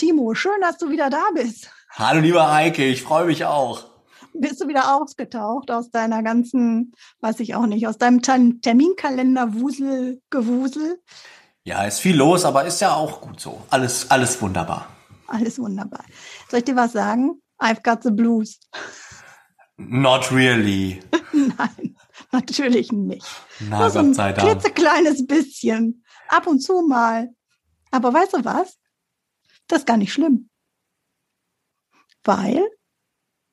Timo, schön, dass du wieder da bist. Hallo lieber Heike, ich freue mich auch. Bist du wieder ausgetaucht aus deiner ganzen, weiß ich auch nicht, aus deinem Terminkalender Wusel, Gewusel? Ja, ist viel los, aber ist ja auch gut so. Alles, alles wunderbar. Alles wunderbar. Soll ich dir was sagen? I've got the blues. Not really. Nein, natürlich nicht. Na, Nur Gott sei Dank. Ein klitzekleines bisschen. Ab und zu mal. Aber weißt du was? Das ist gar nicht schlimm. Weil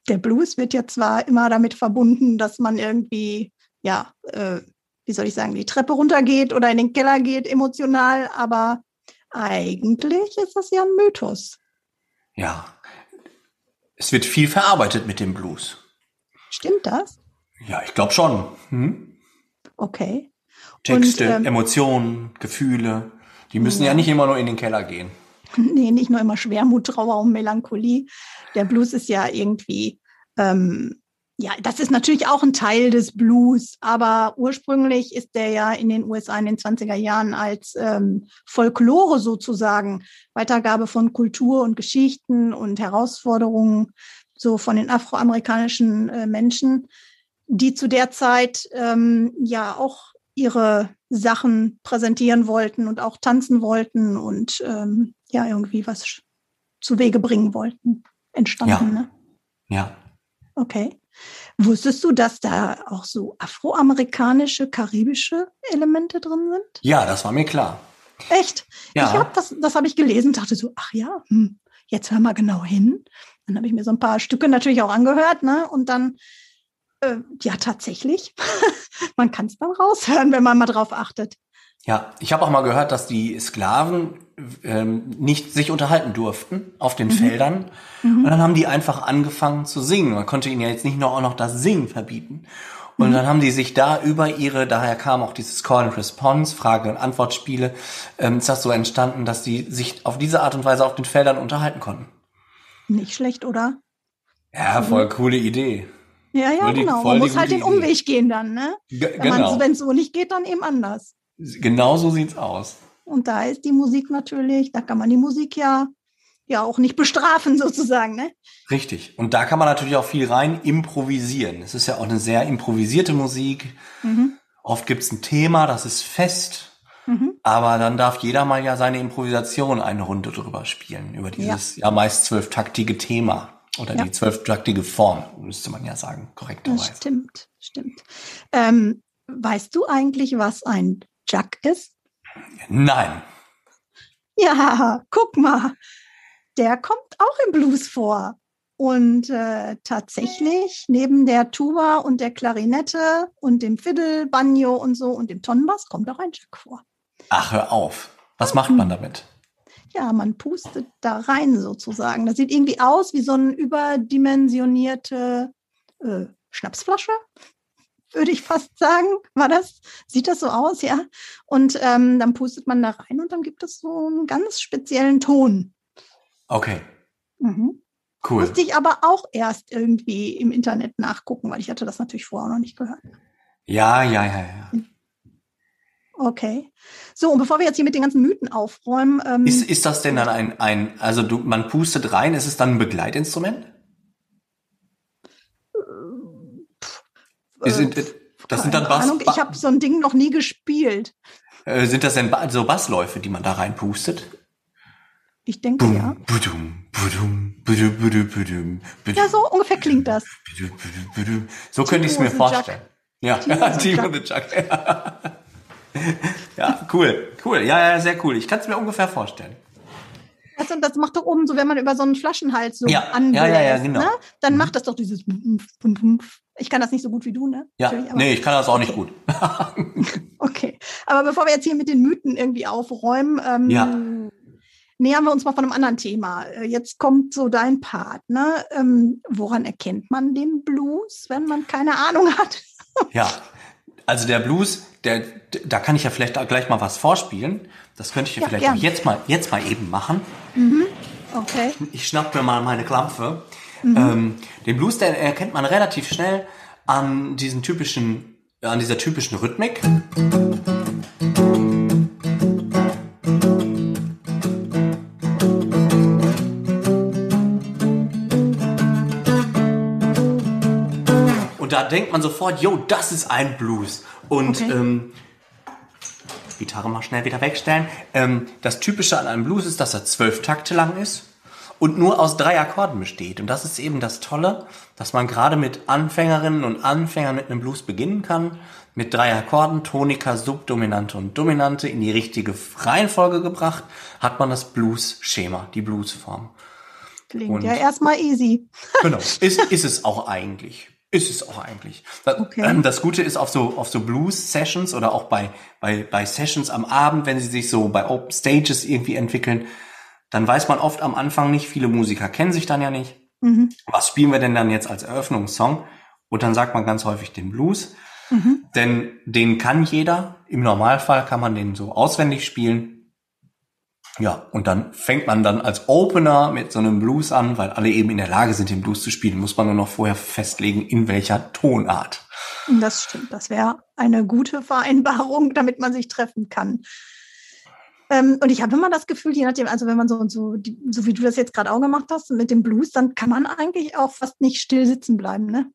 der Blues wird ja zwar immer damit verbunden, dass man irgendwie, ja, äh, wie soll ich sagen, die Treppe runtergeht oder in den Keller geht, emotional, aber eigentlich ist das ja ein Mythos. Ja. Es wird viel verarbeitet mit dem Blues. Stimmt das? Ja, ich glaube schon. Hm? Okay. Texte, Und, ähm, Emotionen, Gefühle, die müssen ja. ja nicht immer nur in den Keller gehen. nee, nicht nur immer Schwermut, Trauer und Melancholie. Der Blues ist ja irgendwie, ähm, ja, das ist natürlich auch ein Teil des Blues, aber ursprünglich ist der ja in den USA in den 20er Jahren als ähm, Folklore sozusagen, Weitergabe von Kultur und Geschichten und Herausforderungen so von den afroamerikanischen äh, Menschen, die zu der Zeit ähm, ja auch ihre Sachen präsentieren wollten und auch tanzen wollten und ähm, ja irgendwie was zu Wege bringen wollten, entstanden. Ja. Ne? ja. Okay. Wusstest du, dass da auch so afroamerikanische, karibische Elemente drin sind? Ja, das war mir klar. Echt? Ja. Ich hab das, das habe ich gelesen und dachte so, ach ja, hm, jetzt hör mal genau hin. Dann habe ich mir so ein paar Stücke natürlich auch angehört, ne? Und dann, äh, ja, tatsächlich, man kann es dann raushören, wenn man mal drauf achtet. Ja, ich habe auch mal gehört, dass die Sklaven ähm, nicht sich unterhalten durften auf den mhm. Feldern. Mhm. Und dann haben die einfach angefangen zu singen. Man konnte ihnen ja jetzt nicht noch auch noch das Singen verbieten. Und mhm. dann haben die sich da über ihre, daher kam auch dieses Call and Response, Frage- und Antwortspiele, ähm, ist das so entstanden, dass die sich auf diese Art und Weise auf den Feldern unterhalten konnten. Nicht schlecht, oder? Ja, voll mhm. coole Idee. Ja, ja, die, genau. Man muss halt den Umweg gehen dann, ne? G genau. Wenn es so nicht geht, dann eben anders. Genau so sieht's aus. Und da ist die Musik natürlich, da kann man die Musik ja ja auch nicht bestrafen sozusagen, ne? Richtig. Und da kann man natürlich auch viel rein improvisieren. Es ist ja auch eine sehr improvisierte Musik. Mhm. Oft gibt's ein Thema, das ist fest. Mhm. Aber dann darf jeder mal ja seine Improvisation eine Runde drüber spielen, über dieses ja, ja meist zwölftaktige Thema oder ja. die zwölftaktige Form, müsste man ja sagen, korrekterweise. Stimmt, stimmt. Ähm, weißt du eigentlich, was ein Jack ist? Nein. Ja, guck mal. Der kommt auch im Blues vor. Und äh, tatsächlich, neben der Tuba und der Klarinette und dem Fiddle, Banjo und so und dem Tonnenbass kommt auch ein Jack vor. Ach, hör auf. Was macht man damit? Ja, man pustet da rein sozusagen. Das sieht irgendwie aus wie so eine überdimensionierte äh, Schnapsflasche würde ich fast sagen. War das? Sieht das so aus, ja? Und ähm, dann pustet man da rein und dann gibt es so einen ganz speziellen Ton. Okay. Mhm. Cool. Musste ich aber auch erst irgendwie im Internet nachgucken, weil ich hatte das natürlich vorher noch nicht gehört. Ja, ja, ja, ja. Okay. So, und bevor wir jetzt hier mit den ganzen Mythen aufräumen. Ähm, ist, ist das denn dann ein, ein also du, man pustet rein, ist es dann ein Begleitinstrument? Sind, das sind dann Bass. Ahnung, ich habe so ein Ding noch nie gespielt. Äh, sind das denn so Bassläufe, die man da reinpustet? Ich denke bum, ja. Budum, budum, budum, ja, so ungefähr klingt das. So könnte ich es mir vorstellen. Ja, Team und the Chuck. ja, cool, cool. Ja, ja, sehr cool. Ich kann es mir ungefähr vorstellen. Das, das macht doch oben so, wenn man über so einen Flaschenhals so ja, anbläst, ja, ja, ja, genau. ne? dann mhm. macht das doch dieses ich kann das nicht so gut wie du, ne? Ja, nee, ich kann das auch nicht gut. okay, aber bevor wir jetzt hier mit den Mythen irgendwie aufräumen, ähm, ja. nähern wir uns mal von einem anderen Thema. Äh, jetzt kommt so dein Part. Ne? Ähm, woran erkennt man den Blues, wenn man keine Ahnung hat? ja, also der Blues, der, da kann ich ja vielleicht gleich mal was vorspielen. Das könnte ich ja, ja vielleicht auch jetzt mal, jetzt mal eben machen. Mhm. Okay. Ich schnapp mir mal meine Klampfe. Mhm. Ähm, den Blues, der erkennt man relativ schnell an diesen typischen, an dieser typischen Rhythmik. Und denkt man sofort, yo, das ist ein Blues. Und okay. ähm, Gitarre mal schnell wieder wegstellen. Ähm, das Typische an einem Blues ist, dass er zwölf Takte lang ist und nur aus drei Akkorden besteht. Und das ist eben das Tolle, dass man gerade mit Anfängerinnen und Anfängern mit einem Blues beginnen kann. Mit drei Akkorden, Tonika, Subdominante und Dominante in die richtige Reihenfolge gebracht, hat man das Blues-Schema, die Bluesform. Klingt und ja erstmal easy. genau, ist, ist es auch eigentlich. Ist es auch eigentlich. Das, okay. ähm, das Gute ist auf so, auf so Blues-Sessions oder auch bei, bei, bei Sessions am Abend, wenn sie sich so bei Open Stages irgendwie entwickeln, dann weiß man oft am Anfang nicht, viele Musiker kennen sich dann ja nicht. Mhm. Was spielen wir denn dann jetzt als Eröffnungssong? Und dann sagt man ganz häufig den Blues. Mhm. Denn den kann jeder. Im Normalfall kann man den so auswendig spielen. Ja, und dann fängt man dann als Opener mit so einem Blues an, weil alle eben in der Lage sind, den Blues zu spielen, muss man nur noch vorher festlegen, in welcher Tonart. Das stimmt. Das wäre eine gute Vereinbarung, damit man sich treffen kann. Ähm, und ich habe immer das Gefühl, je nachdem, also wenn man so und so, die, so wie du das jetzt gerade auch gemacht hast mit dem Blues, dann kann man eigentlich auch fast nicht still sitzen bleiben, ne?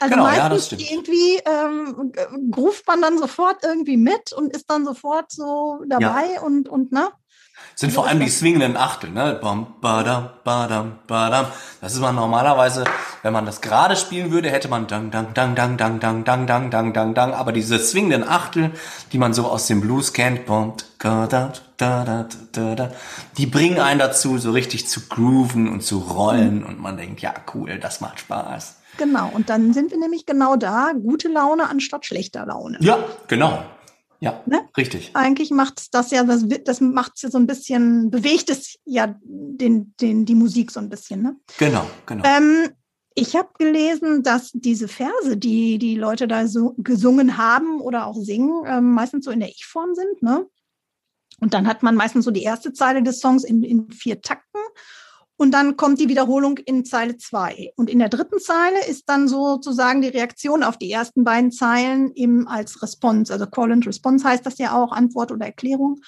Also genau, meistens ja, irgendwie ähm, ruft man dann sofort irgendwie mit und ist dann sofort so dabei ja. und, und ne? Sind vor allem die swingenden Achtel, ne? Bam, badam, badam, badam. Das ist man normalerweise, wenn man das gerade spielen würde, hätte man dang, dang, dang, dang, dang, dang, dang, dang, dang, dang, dang. Aber diese swingenden Achtel, die man so aus dem Blues kennt, die bringen einen dazu, so richtig zu grooven und zu rollen. Und man denkt, ja, cool, das macht Spaß. Genau, und dann sind wir nämlich genau da, gute Laune anstatt schlechter Laune. Ja, genau. Ja, ne? richtig. Eigentlich macht das ja, das, das macht so ein bisschen, bewegt es ja den, den, die Musik so ein bisschen. Ne? Genau, genau. Ähm, ich habe gelesen, dass diese Verse, die die Leute da so gesungen haben oder auch singen, ähm, meistens so in der Ich-Form sind. Ne? Und dann hat man meistens so die erste Zeile des Songs in, in vier Takten und dann kommt die Wiederholung in Zeile zwei. Und in der dritten Zeile ist dann sozusagen die Reaktion auf die ersten beiden Zeilen eben als Response. Also Call and Response heißt das ja auch, Antwort oder Erklärung.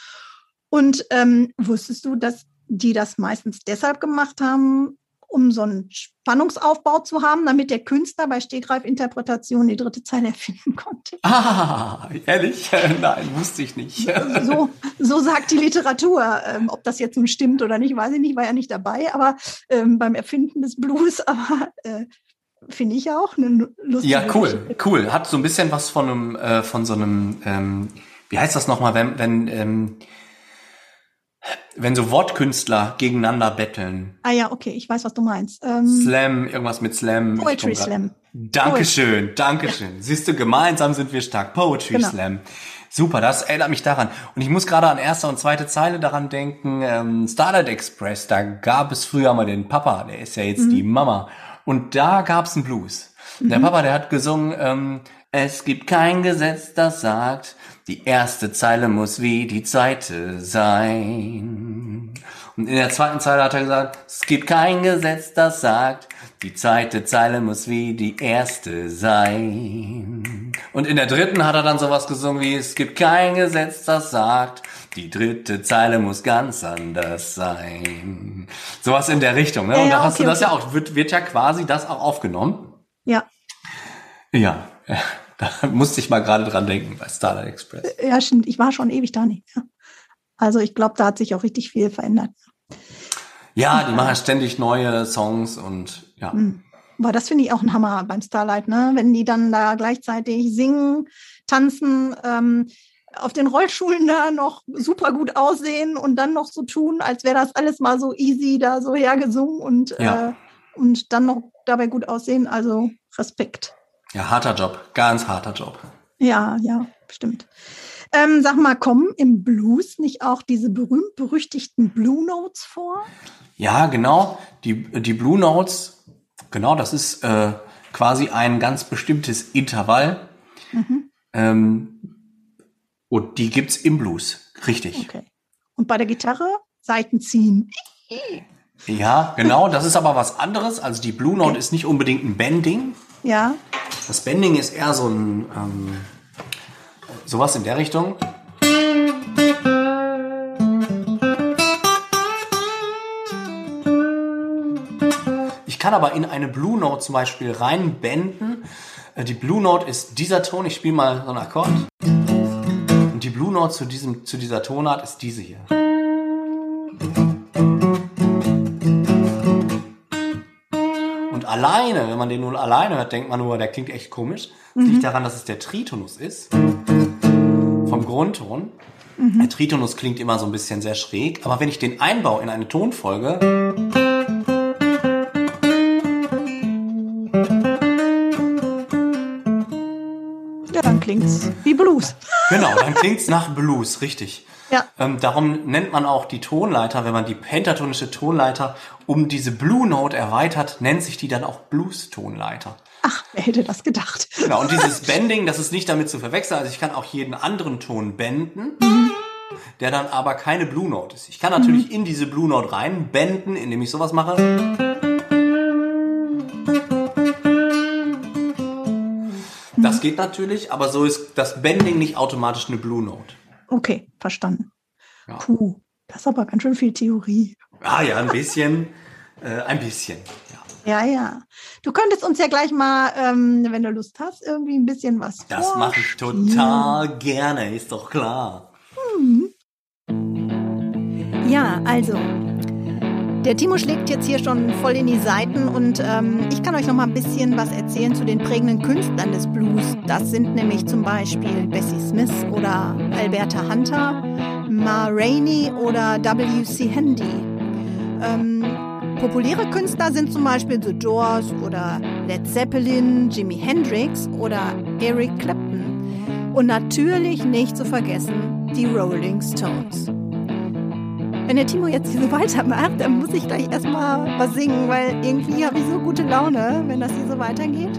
Und ähm, wusstest du, dass die das meistens deshalb gemacht haben, um so einen Spannungsaufbau zu haben, damit der Künstler bei Stegreif-Interpretation die dritte Zeile erfinden konnte. Ah, ehrlich? Nein, wusste ich nicht. so, so sagt die Literatur. Ähm, ob das jetzt nun stimmt oder nicht, weiß ich nicht, war ja nicht dabei, aber ähm, beim Erfinden des Blues, aber äh, finde ich auch eine lustige Ja, cool, Geschichte. cool. Hat so ein bisschen was von einem, äh, von so einem, ähm, wie heißt das nochmal, wenn, wenn ähm, wenn so Wortkünstler gegeneinander betteln. Ah ja, okay, ich weiß, was du meinst. Ähm, Slam, irgendwas mit Slam. Poetry Slam. Dankeschön, Dankeschön. Ja. Siehst du, gemeinsam sind wir stark. Poetry genau. Slam. Super, das erinnert mich daran. Und ich muss gerade an erste und zweite Zeile daran denken. Ähm, Starlight Express, da gab es früher mal den Papa, der ist ja jetzt mhm. die Mama. Und da gab's einen Blues. Mhm. Der Papa, der hat gesungen, ähm, es gibt kein Gesetz, das sagt, die erste Zeile muss wie die zweite sein. Und in der zweiten Zeile hat er gesagt, es gibt kein Gesetz, das sagt, die zweite Zeile muss wie die erste sein. Und in der dritten hat er dann sowas gesungen wie, es gibt kein Gesetz, das sagt, die dritte Zeile muss ganz anders sein. Sowas in der Richtung. Ne? Ja, Und da ja, hast okay, du das okay. ja auch, wird, wird ja quasi das auch aufgenommen. Ja. Ja. Da musste ich mal gerade dran denken bei Starlight Express. Ja, stimmt. Ich war schon ewig da nicht. Ja. Also ich glaube, da hat sich auch richtig viel verändert. Ja, die machen ständig neue Songs und ja. Mhm. Aber das finde ich auch ein Hammer beim Starlight, ne? Wenn die dann da gleichzeitig singen, tanzen, ähm, auf den Rollschulen da noch super gut aussehen und dann noch so tun, als wäre das alles mal so easy da so hergesungen und, ja. äh, und dann noch dabei gut aussehen. Also Respekt. Ja, harter Job, ganz harter Job. Ja, ja, stimmt. Ähm, sag mal, kommen im Blues nicht auch diese berühmt-berüchtigten Blue Notes vor? Ja, genau. Die, die Blue Notes, genau, das ist äh, quasi ein ganz bestimmtes Intervall. Mhm. Ähm, und die gibt's im Blues, richtig. Okay. Und bei der Gitarre Seiten ziehen. Ja, genau. Das ist aber was anderes. Also die Blue Note okay. ist nicht unbedingt ein Bending. Ja. Das Bending ist eher so ein ähm, sowas in der Richtung. Ich kann aber in eine Blue Note zum Beispiel reinbenden. Äh, die Blue Note ist dieser Ton. Ich spiele mal so einen Akkord. Und die Blue Note zu, diesem, zu dieser Tonart ist diese hier. Alleine, wenn man den nun alleine hört, denkt man nur, der klingt echt komisch. Das mhm. liegt daran, dass es der Tritonus ist. Vom Grundton. Mhm. Der Tritonus klingt immer so ein bisschen sehr schräg, aber wenn ich den einbaue in eine Tonfolge, ja, dann klingt's wie. Genau, dann klingt's nach Blues, richtig. Ja. Ähm, darum nennt man auch die Tonleiter, wenn man die pentatonische Tonleiter um diese Blue Note erweitert, nennt sich die dann auch Blues-Tonleiter. Ach, wer hätte das gedacht? Genau, und dieses Bending, das ist nicht damit zu verwechseln. Also ich kann auch jeden anderen Ton benden, mhm. der dann aber keine Blue Note ist. Ich kann natürlich mhm. in diese Blue Note rein benden, indem ich sowas mache. Das geht natürlich, aber so ist das Bending nicht automatisch eine Blue Note. Okay, verstanden. Ja. Puh, das ist aber ganz schön viel Theorie. Ah ja, ein bisschen, äh, ein bisschen. Ja. ja, ja. Du könntest uns ja gleich mal, ähm, wenn du Lust hast, irgendwie ein bisschen was Das mache ich total gerne, ist doch klar. Hm. Ja, also der Timo schlägt jetzt hier schon voll in die Seiten und ähm, ich kann euch noch mal ein bisschen was erzählen zu den prägenden Künstlern des Blues. Das sind nämlich zum Beispiel Bessie Smith oder Alberta Hunter, Ma Rainey oder W.C. Handy. Ähm, populäre Künstler sind zum Beispiel The Doors oder Led Zeppelin, Jimi Hendrix oder Eric Clapton. Und natürlich nicht zu vergessen die Rolling Stones. Wenn der Timo jetzt hier so weitermacht, dann muss ich gleich erstmal was singen, weil irgendwie habe ich so gute Laune, wenn das hier so weitergeht.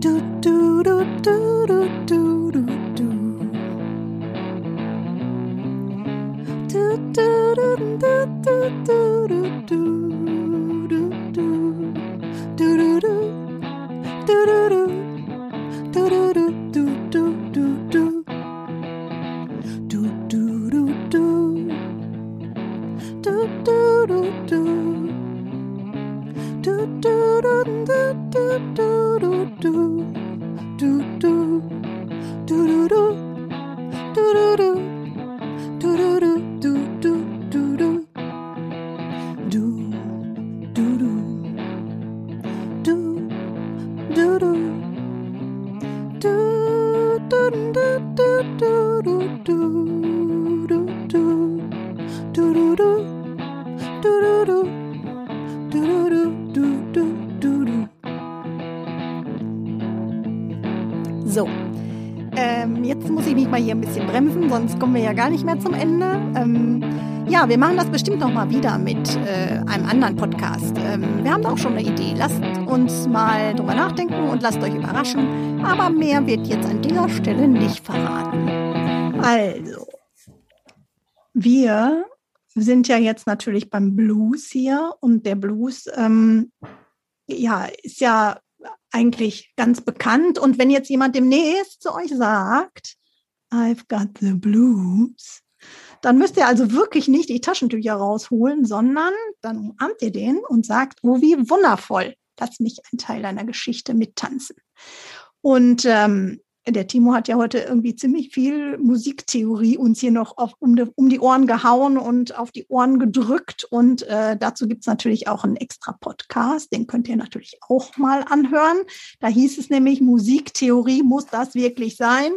Du, du, du, du, du, du. Sonst kommen wir ja gar nicht mehr zum Ende. Ähm, ja, wir machen das bestimmt noch mal wieder mit äh, einem anderen Podcast. Ähm, wir haben da auch schon eine Idee. Lasst uns mal drüber nachdenken und lasst euch überraschen. Aber mehr wird jetzt an dieser Stelle nicht verraten. Also, wir sind ja jetzt natürlich beim Blues hier und der Blues, ähm, ja, ist ja eigentlich ganz bekannt. Und wenn jetzt jemand demnächst zu euch sagt, I've got the blues, dann müsst ihr also wirklich nicht die Taschentücher rausholen, sondern dann umarmt ihr den und sagt, oh, wie wundervoll, lass mich ein Teil deiner Geschichte mittanzen. Und ähm, der Timo hat ja heute irgendwie ziemlich viel Musiktheorie uns hier noch auf, um, die, um die Ohren gehauen und auf die Ohren gedrückt. Und äh, dazu gibt's natürlich auch einen extra Podcast, den könnt ihr natürlich auch mal anhören. Da hieß es nämlich, Musiktheorie muss das wirklich sein.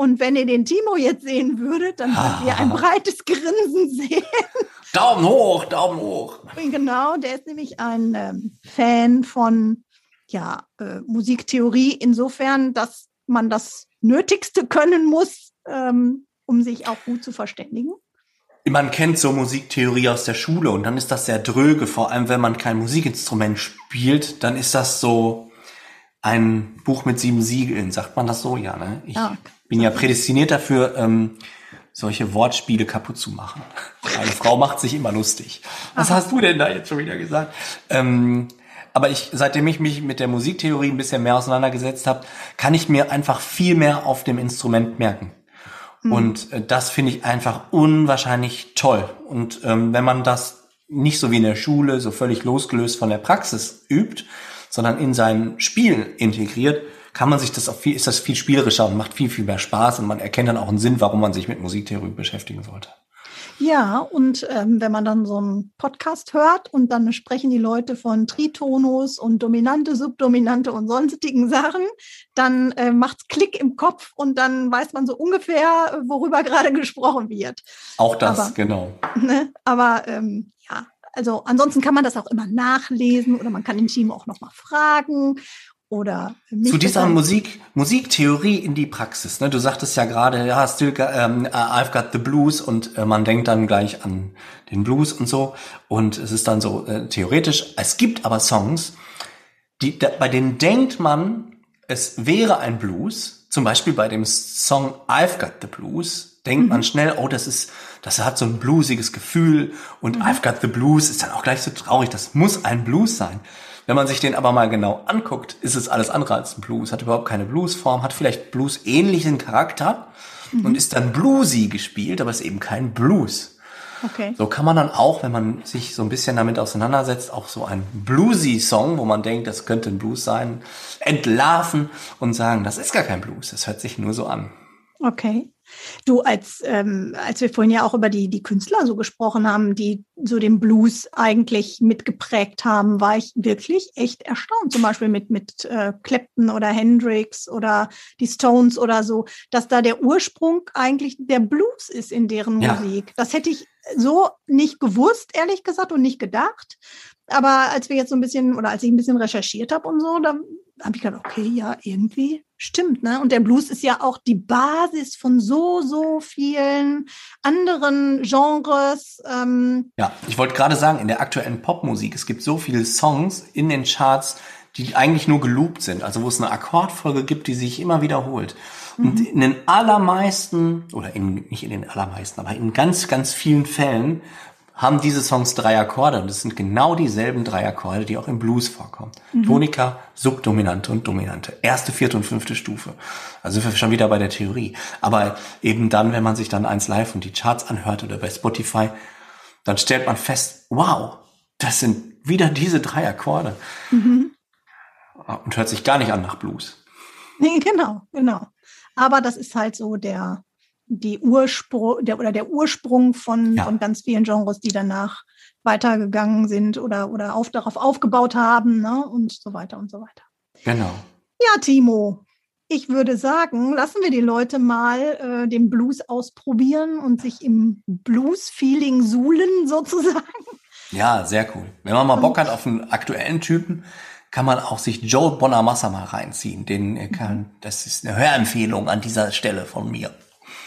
Und wenn ihr den Timo jetzt sehen würdet, dann würdet ihr ein breites Grinsen sehen. Daumen hoch, Daumen hoch. Genau, der ist nämlich ein ähm, Fan von ja, äh, Musiktheorie, insofern, dass man das Nötigste können muss, ähm, um sich auch gut zu verständigen? Man kennt so Musiktheorie aus der Schule und dann ist das sehr dröge, vor allem wenn man kein Musikinstrument spielt, dann ist das so ein Buch mit sieben Siegeln, sagt man das so? Ja, ne? Ich ja. bin ja prädestiniert dafür, ähm, solche Wortspiele kaputt zu machen. Eine Frau macht sich immer lustig. Was Aha. hast du denn da jetzt schon wieder gesagt? Ähm, aber ich, seitdem ich mich mit der Musiktheorie ein bisschen mehr auseinandergesetzt habe, kann ich mir einfach viel mehr auf dem Instrument merken. Mhm. Und äh, das finde ich einfach unwahrscheinlich toll. Und ähm, wenn man das nicht so wie in der Schule so völlig losgelöst von der Praxis übt, sondern in sein Spiel integriert, kann man sich das auch viel, ist das viel spielerischer und macht viel, viel mehr Spaß und man erkennt dann auch einen Sinn, warum man sich mit Musiktheorie beschäftigen sollte. Ja, und ähm, wenn man dann so einen Podcast hört und dann sprechen die Leute von Tritonus und Dominante, Subdominante und sonstigen Sachen, dann äh, macht's Klick im Kopf und dann weiß man so ungefähr, worüber gerade gesprochen wird. Auch das, aber, genau. Ne, aber ähm, ja, also ansonsten kann man das auch immer nachlesen oder man kann im Team auch nochmal fragen oder zu dieser Musik Musiktheorie in die Praxis. Ne? Du sagtest ja gerade, ja, still, ähm, I've got the blues und äh, man denkt dann gleich an den Blues und so und es ist dann so äh, theoretisch. Es gibt aber Songs, die da, bei denen denkt man, es wäre ein Blues. Zum Beispiel bei dem Song I've got the blues denkt mhm. man schnell, oh, das ist, das hat so ein bluesiges Gefühl und mhm. I've got the blues ist dann auch gleich so traurig. Das muss ein Blues sein. Wenn man sich den aber mal genau anguckt, ist es alles andere als ein Blues. Hat überhaupt keine Bluesform, hat vielleicht Blues-ähnlichen Charakter mhm. und ist dann bluesy gespielt, aber ist eben kein Blues. Okay. So kann man dann auch, wenn man sich so ein bisschen damit auseinandersetzt, auch so ein bluesy Song, wo man denkt, das könnte ein Blues sein, entlarven und sagen, das ist gar kein Blues, das hört sich nur so an. Okay. Du, als, ähm, als wir vorhin ja auch über die, die Künstler so gesprochen haben, die so den Blues eigentlich mitgeprägt haben, war ich wirklich echt erstaunt. Zum Beispiel mit, mit äh, Clapton oder Hendrix oder die Stones oder so, dass da der Ursprung eigentlich der Blues ist in deren ja. Musik. Das hätte ich so nicht gewusst, ehrlich gesagt, und nicht gedacht. Aber als wir jetzt so ein bisschen oder als ich ein bisschen recherchiert habe und so, da habe ich gedacht, okay, ja, irgendwie stimmt, ne? Und der Blues ist ja auch die Basis von so, so vielen anderen Genres. Ähm. Ja, ich wollte gerade sagen, in der aktuellen Popmusik, es gibt so viele Songs in den Charts, die eigentlich nur geloopt sind, also wo es eine Akkordfolge gibt, die sich immer wiederholt. Und mhm. in den allermeisten, oder in, nicht in den allermeisten, aber in ganz, ganz vielen Fällen haben diese Songs drei Akkorde und das sind genau dieselben drei Akkorde, die auch im Blues vorkommen. Mhm. Tonika, Subdominante und Dominante. Erste, vierte und fünfte Stufe. Also sind wir schon wieder bei der Theorie. Aber eben dann, wenn man sich dann eins live und die Charts anhört oder bei Spotify, dann stellt man fest, wow, das sind wieder diese drei Akkorde. Mhm. Und hört sich gar nicht an nach Blues. Nee, genau, genau. Aber das ist halt so der, die Ursprung der, oder der Ursprung von, ja. von ganz vielen Genres, die danach weitergegangen sind oder, oder auf, darauf aufgebaut haben ne? und so weiter und so weiter. Genau. Ja, Timo, ich würde sagen, lassen wir die Leute mal äh, den Blues ausprobieren und sich im Blues-Feeling suhlen sozusagen. Ja, sehr cool. Wenn man mal Bock hat auf einen aktuellen Typen, kann man auch sich Joe Bonamassa mal reinziehen. Den kann, das ist eine Hörempfehlung an dieser Stelle von mir.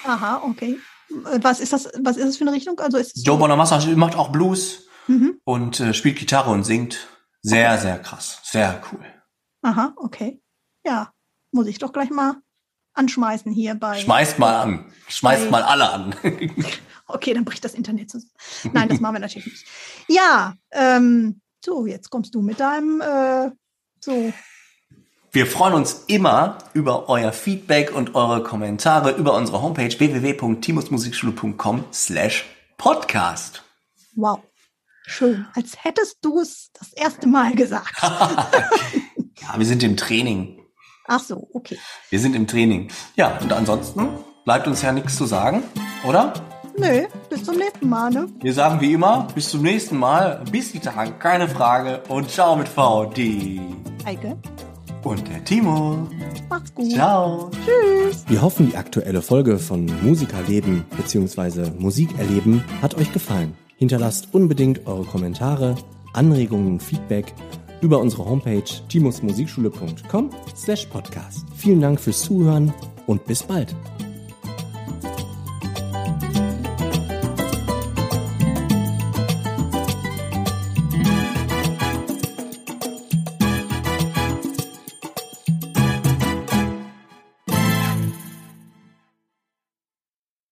Aha, okay. Was ist das, was ist das für eine Richtung? Also ist Joe Bonamassa macht auch Blues mhm. und äh, spielt Gitarre und singt. Sehr, sehr krass. Sehr cool. Aha, okay. Ja, muss ich doch gleich mal anschmeißen hier bei. Schmeißt mal an. Schmeißt mal alle an. okay, dann bricht das Internet zusammen. Nein, das machen wir natürlich nicht. Ja, ähm, so, jetzt kommst du mit deinem äh, so wir freuen uns immer über euer Feedback und eure Kommentare über unsere Homepage www.timusmusikschule.com slash podcast. Wow. Schön. Als hättest du es das erste Mal gesagt. ja, wir sind im Training. Ach so, okay. Wir sind im Training. Ja, und ansonsten bleibt uns ja nichts zu sagen, oder? Nö, bis zum nächsten Mal, ne? Wir sagen wie immer, bis zum nächsten Mal. Bis die Tage, keine Frage. Und ciao mit V, die Heike und der Timo. Macht's gut. Ciao. Tschüss. Wir hoffen, die aktuelle Folge von Musikerleben bzw. Musikerleben hat euch gefallen. Hinterlasst unbedingt eure Kommentare, Anregungen, Feedback über unsere Homepage timusmusikschule.com slash podcast. Vielen Dank fürs Zuhören und bis bald.